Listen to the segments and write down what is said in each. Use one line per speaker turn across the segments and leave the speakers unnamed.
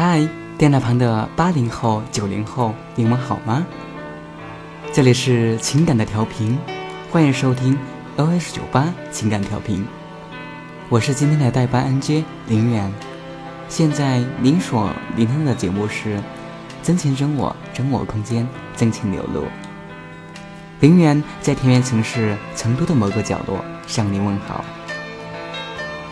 嗨，电脑旁的八零后、九零后，你们好吗？这里是情感的调频，欢迎收听 OS 九八情感调频。我是今天的代班 NJ 林远。现在您所聆听的节目是《真情真我真我空间真情流露》。林远在田园城市成都的某个角落向您问好。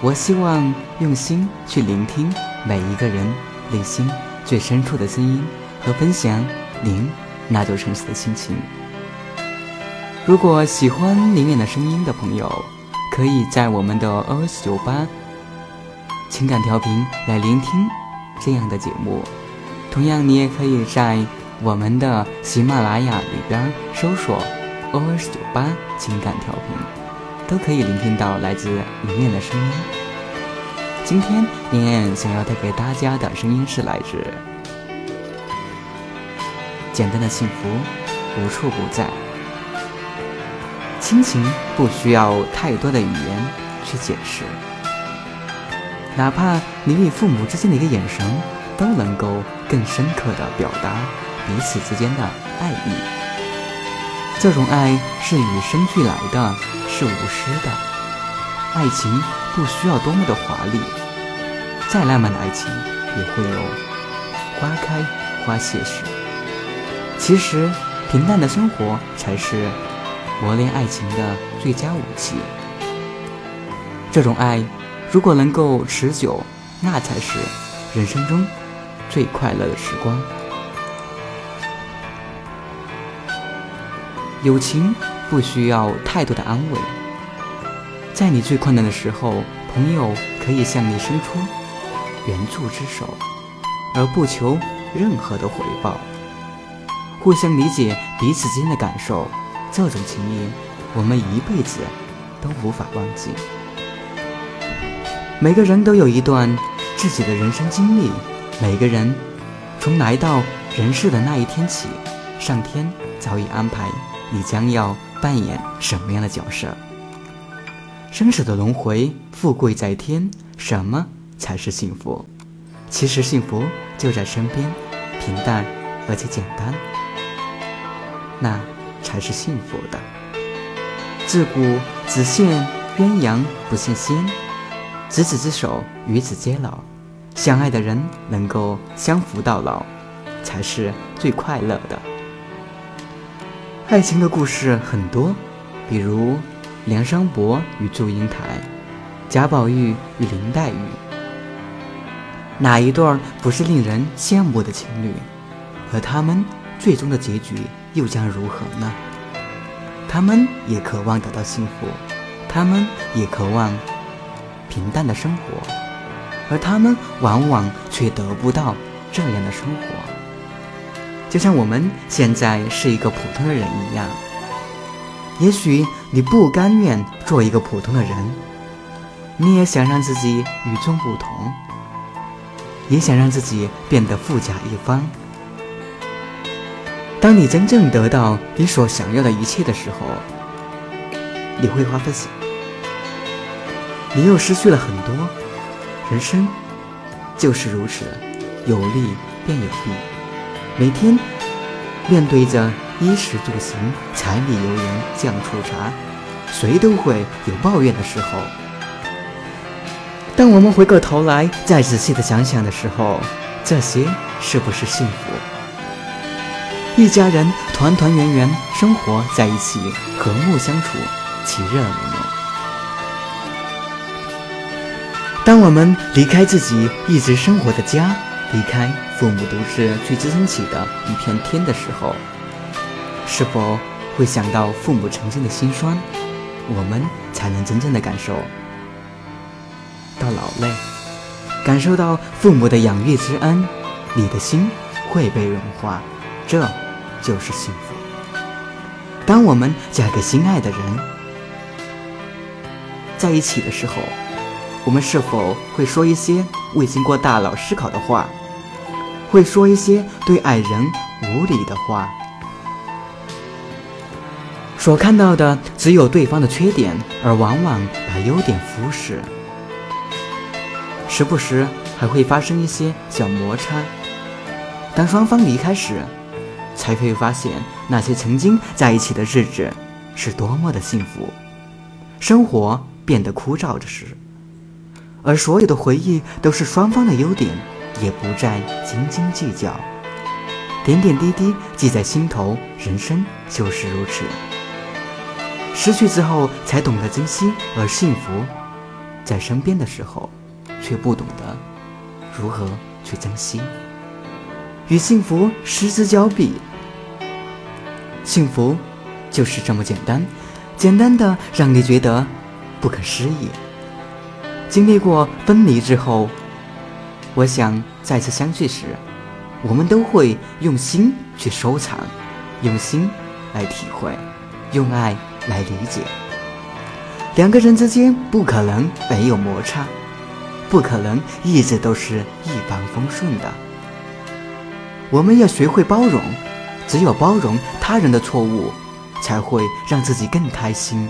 我希望用心去聆听每一个人内心最深处的声音，和分享您那座城市的心情。如果喜欢林远的声音的朋友，可以在我们的 OS 九八情感调频来聆听这样的节目。同样，你也可以在我们的喜马拉雅里边搜索 OS 九八情感调频。都可以聆听到来自林燕的声音。今天林燕想要带给大家的声音是来自简单的幸福，无处不在。亲情不需要太多的语言去解释，哪怕你与父母之间的一个眼神，都能够更深刻的表达彼此之间的爱意。这种爱是与生俱来的。是无私的，爱情不需要多么的华丽，再浪漫的爱情也会有花开花谢时。其实，平淡的生活才是磨练爱情的最佳武器。这种爱如果能够持久，那才是人生中最快乐的时光。友情。不需要太多的安慰，在你最困难的时候，朋友可以向你伸出援助之手，而不求任何的回报。互相理解彼此之间的感受，这种情谊，我们一辈子都无法忘记。每个人都有一段自己的人生经历，每个人从来到人世的那一天起，上天早已安排你将要。扮演什么样的角色？生死的轮回，富贵在天，什么才是幸福？其实幸福就在身边，平淡而且简单，那才是幸福的。自古只羡鸳鸯不羡仙，执子之手，与子偕老，相爱的人能够相扶到老，才是最快乐的。爱情的故事很多，比如梁山伯与祝英台，贾宝玉与林黛玉，哪一对儿不是令人羡慕的情侣？而他们最终的结局又将如何呢？他们也渴望得到幸福，他们也渴望平淡的生活，而他们往往却得不到这样的生活。就像我们现在是一个普通的人一样，也许你不甘愿做一个普通的人，你也想让自己与众不同，也想让自己变得富甲一方。当你真正得到你所想要的一切的时候，你会发现，你又失去了很多。人生就是如此，有利便有弊。每天面对着衣食住行、柴米油盐酱醋茶，谁都会有抱怨的时候。当我们回过头来再仔细的想想的时候，这些是不是幸福？一家人团团圆圆生活在一起，和睦相处，其乐融融。当我们离开自己一直生活的家，离开。父母独自去支撑起的一片天的时候，是否会想到父母曾经的辛酸？我们才能真正的感受到老泪，感受到父母的养育之恩，你的心会被融化，这就是幸福。当我们嫁给心爱的人，在一起的时候，我们是否会说一些未经过大脑思考的话？会说一些对爱人无理的话，所看到的只有对方的缺点，而往往把优点忽视。时不时还会发生一些小摩擦。当双方离开时，才会发现那些曾经在一起的日子是多么的幸福。生活变得枯燥的时，而所有的回忆都是双方的优点，也不再斤斤计较。点点滴滴记在心头，人生就是如此。失去之后才懂得珍惜，而幸福在身边的时候，却不懂得如何去珍惜。与幸福失之交臂，幸福就是这么简单，简单的让你觉得不可思议。经历过分离之后，我想再次相聚时。我们都会用心去收藏，用心来体会，用爱来理解。两个人之间不可能没有摩擦，不可能一直都是一帆风顺的。我们要学会包容，只有包容他人的错误，才会让自己更开心。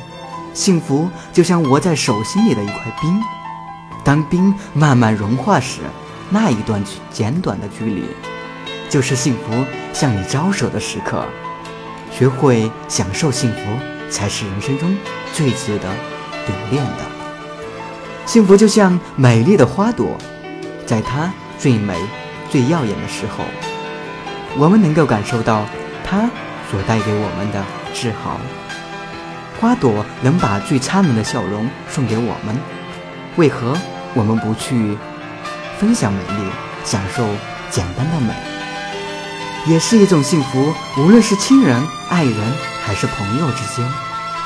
幸福就像握在手心里的一块冰，当冰慢慢融化时，那一段简短的距离。就是幸福向你招手的时刻，学会享受幸福，才是人生中最值得留恋的。幸福就像美丽的花朵，在它最美、最耀眼的时候，我们能够感受到它所带给我们的自豪。花朵能把最灿烂的笑容送给我们，为何我们不去分享美丽，享受简单的美？也是一种幸福，无论是亲人、爱人还是朋友之间，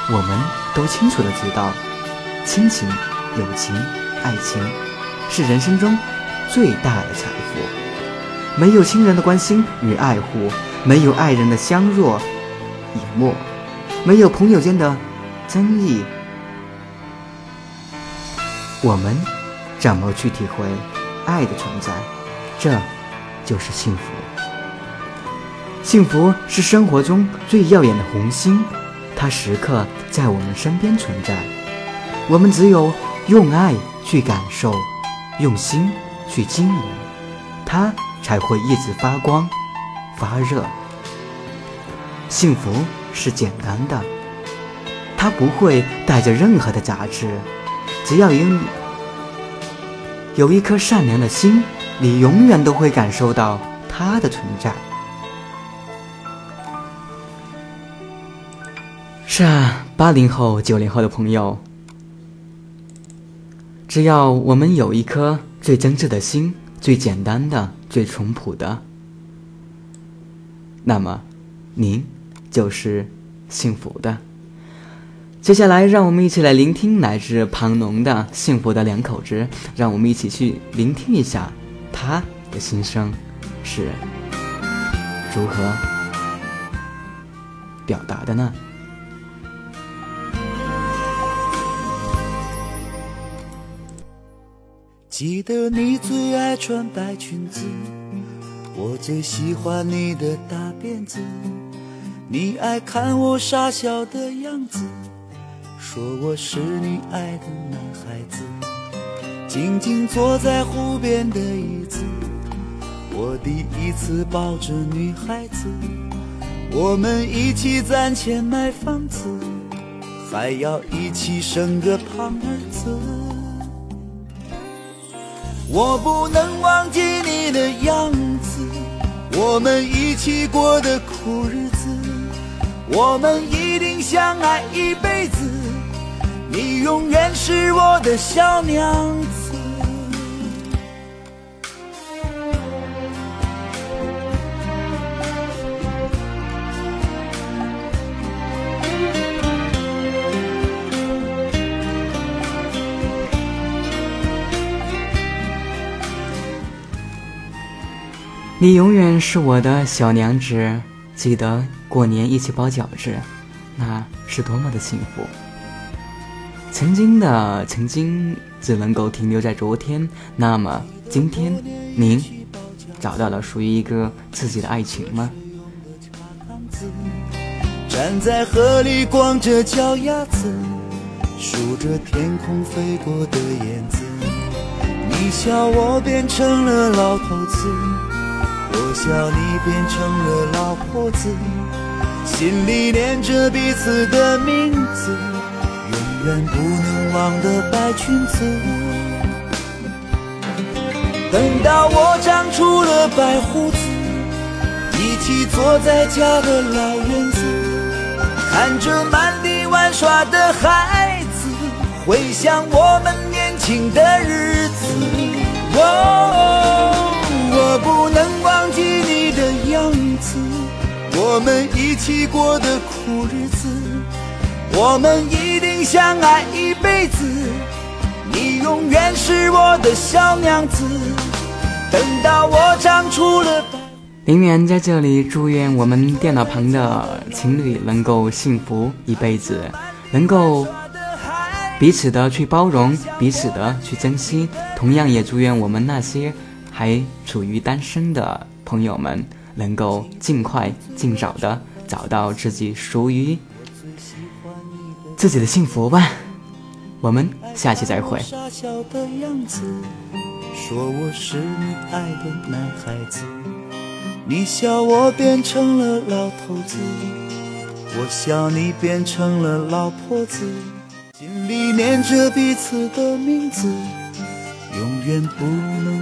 我们都清楚的知道，亲情、友情、爱情是人生中最大的财富。没有亲人的关心与爱护，没有爱人的相若以沫，没有朋友间的增益，我们怎么去体会爱的存在？这就是幸福。幸福是生活中最耀眼的红星，它时刻在我们身边存在。我们只有用爱去感受，用心去经营，它才会一直发光发热。幸福是简单的，它不会带着任何的杂质。只要有你有一颗善良的心，你永远都会感受到它的存在。是啊，八零后、九零后的朋友，只要我们有一颗最真挚的心、最简单的、最淳朴的，那么您就是幸福的。接下来，让我们一起来聆听来自庞龙的《幸福的两口子》，让我们一起去聆听一下他的心声是如何表达的呢？
记得你最爱穿白裙子，我最喜欢你的大辫子。你爱看我傻笑的样子，说我是你爱的男孩子。静静坐在湖边的椅子，我第一次抱着女孩子。我们一起攒钱买房子，还要一起生个胖儿子。我不能忘记你的样子，我们一起过的苦日子，我们一定相爱一辈子，你永远是我的小娘子。
你永远是我的小娘子，记得过年一起包饺子，那是多么的幸福。曾经的曾经只能够停留在昨天，那么今天您找到了属于一个自己的爱情吗？
站在河里光着脚丫子，数着天空飞过的燕子。你笑我变成了老头子，我笑你变成了老婆子，心里念着彼此的名字，永远不能忘的白裙子。等到我长出了白胡子，一起坐在家的老院子，看着满地玩耍的孩子，回想我们年轻的日子。我们一起过的苦日子，我们一定相爱一辈子。你永远是我的小娘子，等到我长出了白。
林园在这里祝愿我们电脑旁的情侣能够幸福一辈子，能够彼此的去包容，彼此的去珍惜。同样也祝愿我们那些还处于单身的朋友们，能够尽快、尽早的找到自己属于自己的幸福吧。我们下期再会。
傻笑的样子，说我是你爱的男孩子。你笑我变成了老头子，我笑你变成了老婆子，心里念着彼此的名字，永远不能。